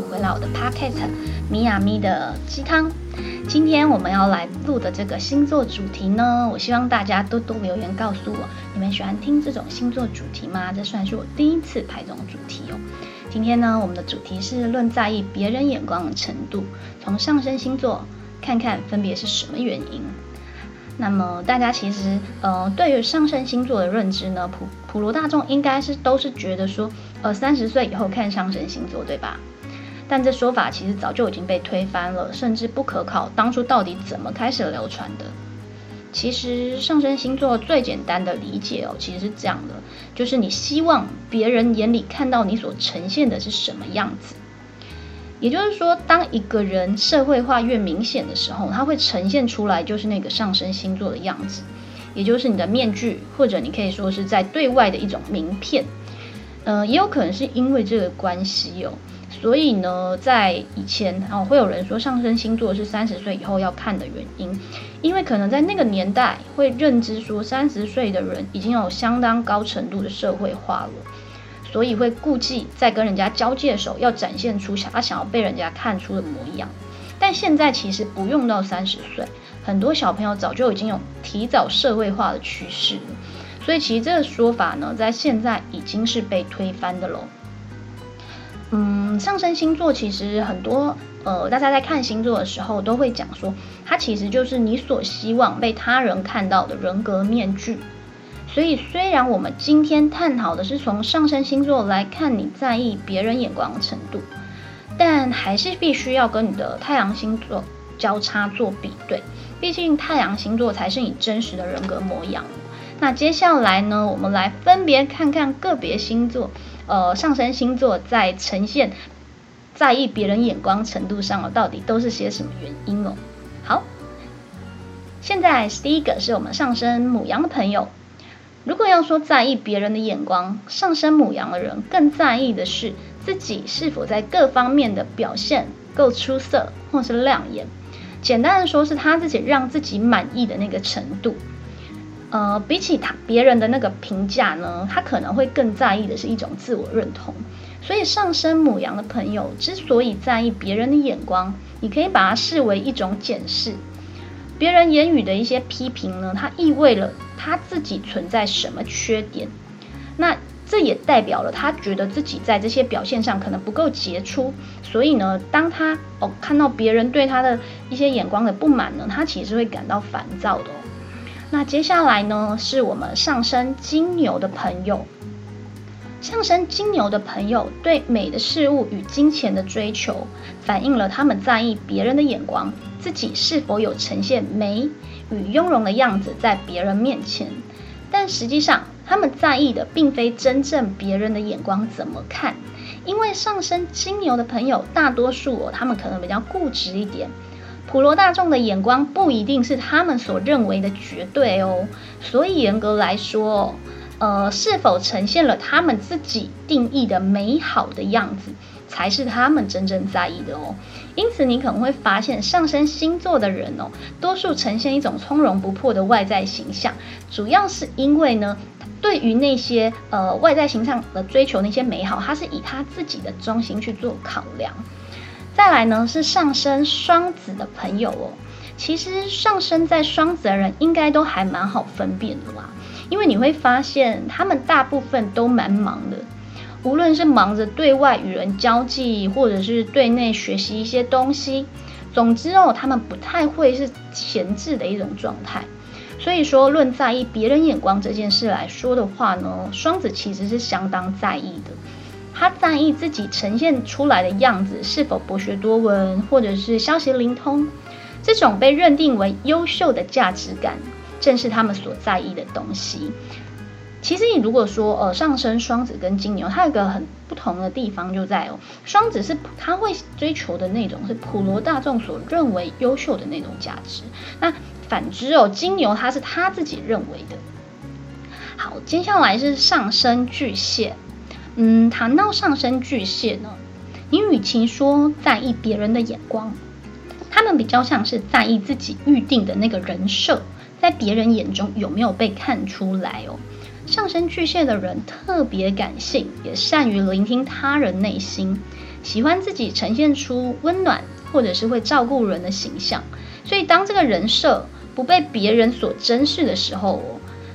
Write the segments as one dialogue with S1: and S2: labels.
S1: 回来我的 Pocket 米亚咪的鸡汤。今天我们要来录的这个星座主题呢，我希望大家多多留言告诉我，你们喜欢听这种星座主题吗？这算是我第一次拍这种主题哦。今天呢，我们的主题是论在意别人眼光的程度，从上升星座看看分别是什么原因。那么大家其实呃，对于上升星座的认知呢，普普罗大众应该是都是觉得说，呃，三十岁以后看上升星座，对吧？但这说法其实早就已经被推翻了，甚至不可考。当初到底怎么开始流传的？其实上升星座最简单的理解哦，其实是这样的，就是你希望别人眼里看到你所呈现的是什么样子。也就是说，当一个人社会化越明显的时候，他会呈现出来就是那个上升星座的样子，也就是你的面具，或者你可以说是在对外的一种名片。呃，也有可能是因为这个关系哦，所以呢，在以前哦，会有人说上升星座是三十岁以后要看的原因，因为可能在那个年代会认知说三十岁的人已经有相当高程度的社会化了。所以会顾忌在跟人家交界的时候，要展现出想他想要被人家看出的模样。但现在其实不用到三十岁，很多小朋友早就已经有提早社会化的趋势了。所以其实这个说法呢，在现在已经是被推翻的喽。嗯，上升星座其实很多呃，大家在看星座的时候都会讲说，它其实就是你所希望被他人看到的人格面具。所以，虽然我们今天探讨的是从上升星座来看你在意别人眼光的程度，但还是必须要跟你的太阳星座交叉做比对，毕竟太阳星座才是你真实的人格模样。那接下来呢，我们来分别看看个别星座，呃，上升星座在呈现在意别人眼光程度上哦，到底都是些什么原因哦？好，现在第一个是我们上升母羊的朋友。如果要说在意别人的眼光，上升母羊的人更在意的是自己是否在各方面的表现够出色或是亮眼。简单的说，是他自己让自己满意的那个程度。呃，比起他别人的那个评价呢，他可能会更在意的是一种自我认同。所以，上升母羊的朋友之所以在意别人的眼光，你可以把它视为一种检视。别人言语的一些批评呢，它意味了他自己存在什么缺点，那这也代表了他觉得自己在这些表现上可能不够杰出，所以呢，当他哦看到别人对他的一些眼光的不满呢，他其实会感到烦躁的。那接下来呢，是我们上升金牛的朋友，上升金牛的朋友对美的事物与金钱的追求，反映了他们在意别人的眼光。自己是否有呈现美与雍容的样子在别人面前？但实际上，他们在意的并非真正别人的眼光怎么看，因为上升金牛的朋友大多数哦，他们可能比较固执一点，普罗大众的眼光不一定是他们所认为的绝对哦。所以严格来说，呃，是否呈现了他们自己定义的美好的样子？才是他们真正在意的哦。因此，你可能会发现，上升星座的人哦，多数呈现一种从容不迫的外在形象，主要是因为呢，对于那些呃外在形象的追求那些美好，他是以他自己的中心去做考量。再来呢，是上升双子的朋友哦，其实上升在双子的人应该都还蛮好分辨的啦，因为你会发现他们大部分都蛮忙的。无论是忙着对外与人交际，或者是对内学习一些东西，总之哦，他们不太会是闲置的一种状态。所以说，论在意别人眼光这件事来说的话呢，双子其实是相当在意的。他在意自己呈现出来的样子是否博学多闻，或者是消息灵通，这种被认定为优秀的价值感，正是他们所在意的东西。其实你如果说呃上升双子跟金牛，它有个很不同的地方就在哦，双子是他会追求的那种是普罗大众所认为优秀的那种价值，那反之哦金牛他是他自己认为的。好，接下来是上升巨蟹，嗯，谈到上升巨蟹呢，你与其说在意别人的眼光，他们比较像是在意自己预定的那个人设，在别人眼中有没有被看出来哦。上升巨蟹的人特别感性，也善于聆听他人内心，喜欢自己呈现出温暖或者是会照顾人的形象。所以，当这个人设不被别人所珍视的时候，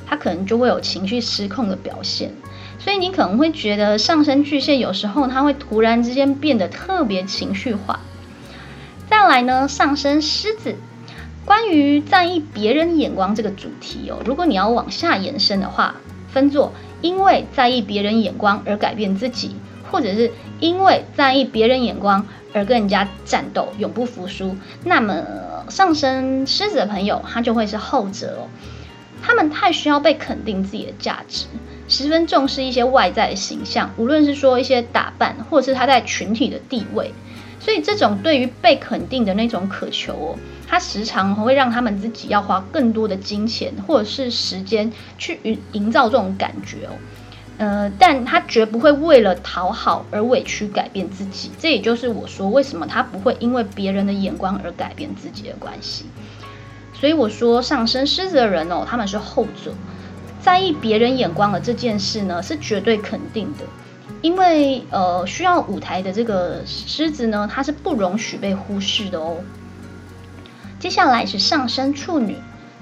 S1: 他可能就会有情绪失控的表现。所以，你可能会觉得上升巨蟹有时候他会突然之间变得特别情绪化。再来呢，上升狮子。关于在意别人眼光这个主题哦，如果你要往下延伸的话，分作因为在意别人眼光而改变自己，或者是因为在意别人眼光而跟人家战斗，永不服输。那么上升狮子的朋友，他就会是后者哦。他们太需要被肯定自己的价值，十分重视一些外在的形象，无论是说一些打扮，或者是他在群体的地位。所以这种对于被肯定的那种渴求哦，他时常会让他们自己要花更多的金钱或者是时间去营营造这种感觉哦，呃，但他绝不会为了讨好而委屈改变自己。这也就是我说为什么他不会因为别人的眼光而改变自己的关系。所以我说上升狮子的人哦，他们是后者，在意别人眼光的这件事呢，是绝对肯定的。因为呃，需要舞台的这个狮子呢，它是不容许被忽视的哦。接下来是上升处女，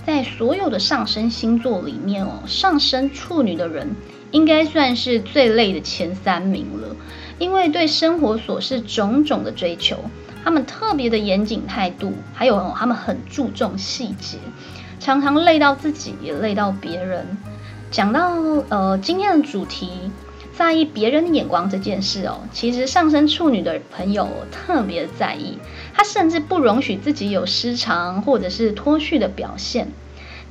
S1: 在所有的上升星座里面哦，上升处女的人应该算是最累的前三名了。因为对生活琐事种种的追求，他们特别的严谨态度，还有他们很注重细节，常常累到自己，也累到别人。讲到呃，今天的主题。在意别人的眼光这件事哦，其实上升处女的朋友特别在意，他甚至不容许自己有失常或者是脱序的表现。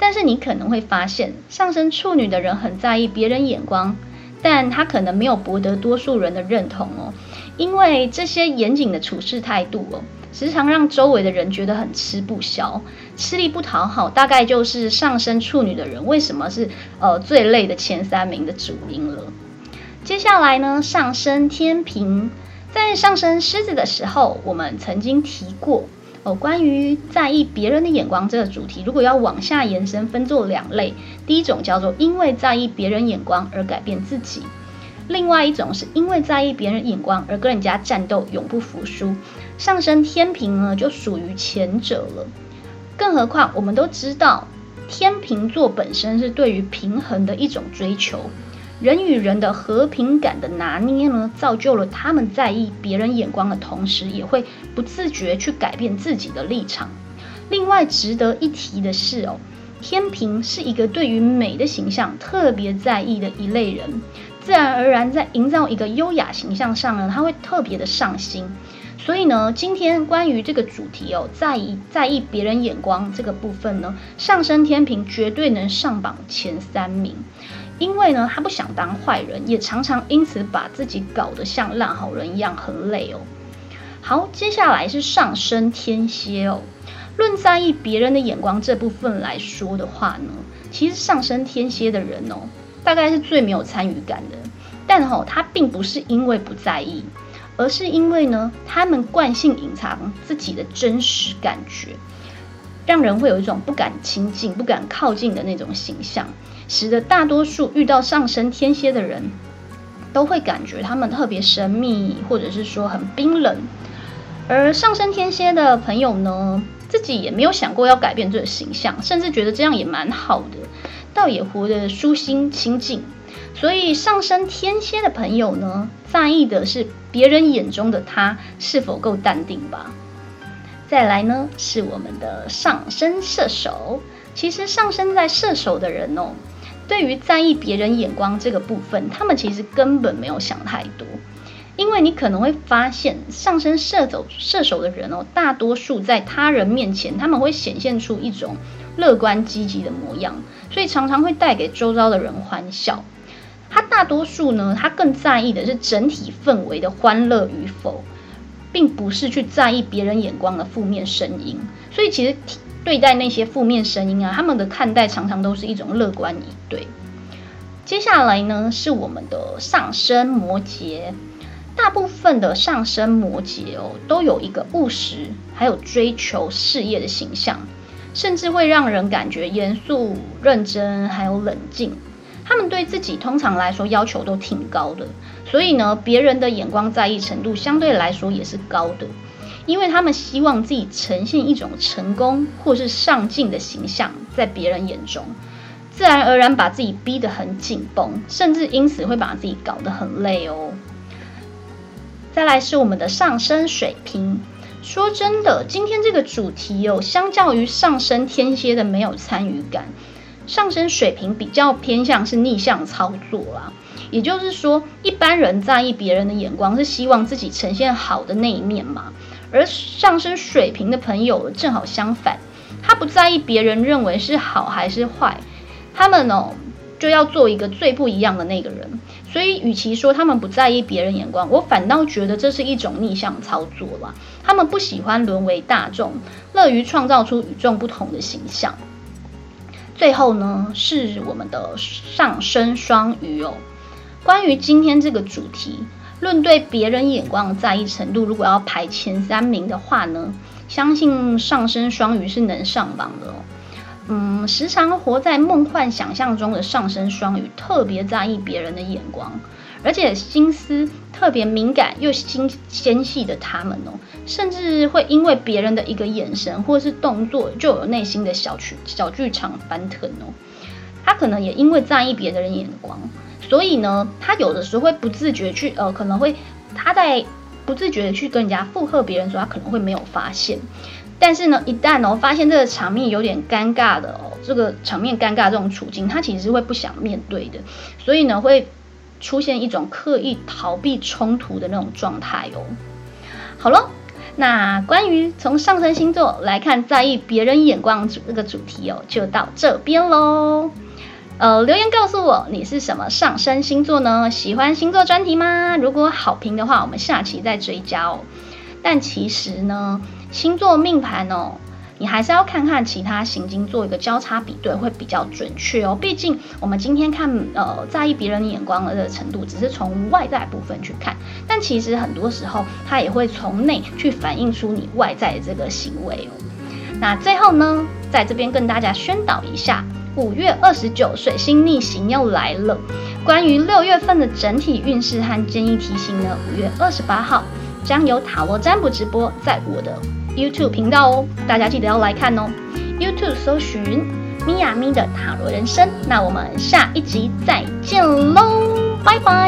S1: 但是你可能会发现，上升处女的人很在意别人眼光，但他可能没有博得多数人的认同哦，因为这些严谨的处事态度哦，时常让周围的人觉得很吃不消，吃力不讨好，大概就是上升处女的人为什么是呃最累的前三名的主因了。接下来呢，上升天平，在上升狮子的时候，我们曾经提过哦，关于在意别人的眼光这个主题。如果要往下延伸，分作两类，第一种叫做因为在意别人眼光而改变自己，另外一种是因为在意别人眼光而跟人家战斗，永不服输。上升天平呢，就属于前者了。更何况我们都知道，天平座本身是对于平衡的一种追求。人与人的和平感的拿捏呢，造就了他们在意别人眼光的同时，也会不自觉去改变自己的立场。另外值得一提的是哦，天平是一个对于美的形象特别在意的一类人，自然而然在营造一个优雅形象上呢，他会特别的上心。所以呢，今天关于这个主题哦，在意在意别人眼光这个部分呢，上升天平绝对能上榜前三名。因为呢，他不想当坏人，也常常因此把自己搞得像烂好人一样，很累哦。好，接下来是上升天蝎哦。论在意别人的眼光这部分来说的话呢，其实上升天蝎的人哦，大概是最没有参与感的。但吼，他并不是因为不在意，而是因为呢，他们惯性隐藏自己的真实感觉，让人会有一种不敢亲近、不敢靠近的那种形象。使得大多数遇到上升天蝎的人，都会感觉他们特别神秘，或者是说很冰冷。而上升天蝎的朋友呢，自己也没有想过要改变这个形象，甚至觉得这样也蛮好的，倒也活得舒心清静。所以上升天蝎的朋友呢，在意的是别人眼中的他是否够淡定吧。再来呢，是我们的上升射手。其实上升在射手的人哦。对于在意别人眼光这个部分，他们其实根本没有想太多，因为你可能会发现，上升射手射手的人哦，大多数在他人面前，他们会显现出一种乐观积极的模样，所以常常会带给周遭的人欢笑。他大多数呢，他更在意的是整体氛围的欢乐与否，并不是去在意别人眼光的负面声音。所以其实。对待那些负面声音啊，他们的看待常常都是一种乐观以对。接下来呢，是我们的上升摩羯。大部分的上升摩羯哦，都有一个务实，还有追求事业的形象，甚至会让人感觉严肃、认真，还有冷静。他们对自己通常来说要求都挺高的，所以呢，别人的眼光在意程度相对来说也是高的，因为他们希望自己呈现一种成功或是上进的形象，在别人眼中，自然而然把自己逼得很紧绷，甚至因此会把自己搞得很累哦。再来是我们的上升水平。说真的，今天这个主题哦，相较于上升天蝎的没有参与感，上升水平比较偏向是逆向操作啦。也就是说，一般人在意别人的眼光，是希望自己呈现好的那一面嘛。而上升水平的朋友正好相反，他不在意别人认为是好还是坏，他们哦。就要做一个最不一样的那个人，所以与其说他们不在意别人眼光，我反倒觉得这是一种逆向操作了。他们不喜欢沦为大众，乐于创造出与众不同的形象。最后呢，是我们的上升双鱼哦。关于今天这个主题，论对别人眼光的在意程度，如果要排前三名的话呢，相信上升双鱼是能上榜的哦。嗯，时常活在梦幻想象中的上升双鱼，特别在意别人的眼光，而且心思特别敏感又心纤细的他们哦，甚至会因为别人的一个眼神或是动作，就有内心的小剧小剧场翻腾哦。他可能也因为在意别的人眼光，所以呢，他有的时候会不自觉去呃，可能会他在不自觉的去跟人家附和别人，说他可能会没有发现。但是呢，一旦哦发现这个场面有点尴尬的哦，这个场面尴尬这种处境，他其实是会不想面对的，所以呢会出现一种刻意逃避冲突的那种状态哦。好了，那关于从上升星座来看在意别人眼光这个主题哦，就到这边喽。呃，留言告诉我你是什么上升星座呢？喜欢星座专题吗？如果好评的话，我们下期再追加哦。但其实呢。星座命盘哦，你还是要看看其他行星做一个交叉比对，会比较准确哦。毕竟我们今天看呃在意别人眼光的程度，只是从外在部分去看，但其实很多时候它也会从内去反映出你外在的这个行为哦。那最后呢，在这边跟大家宣导一下，五月二十九水星逆行又来了。关于六月份的整体运势和建议提醒呢，五月二十八号将有塔罗占卜直播在我的。YouTube 频道哦，大家记得要来看哦。YouTube 搜寻咪呀咪的塔罗人生，那我们下一集再见喽，拜拜。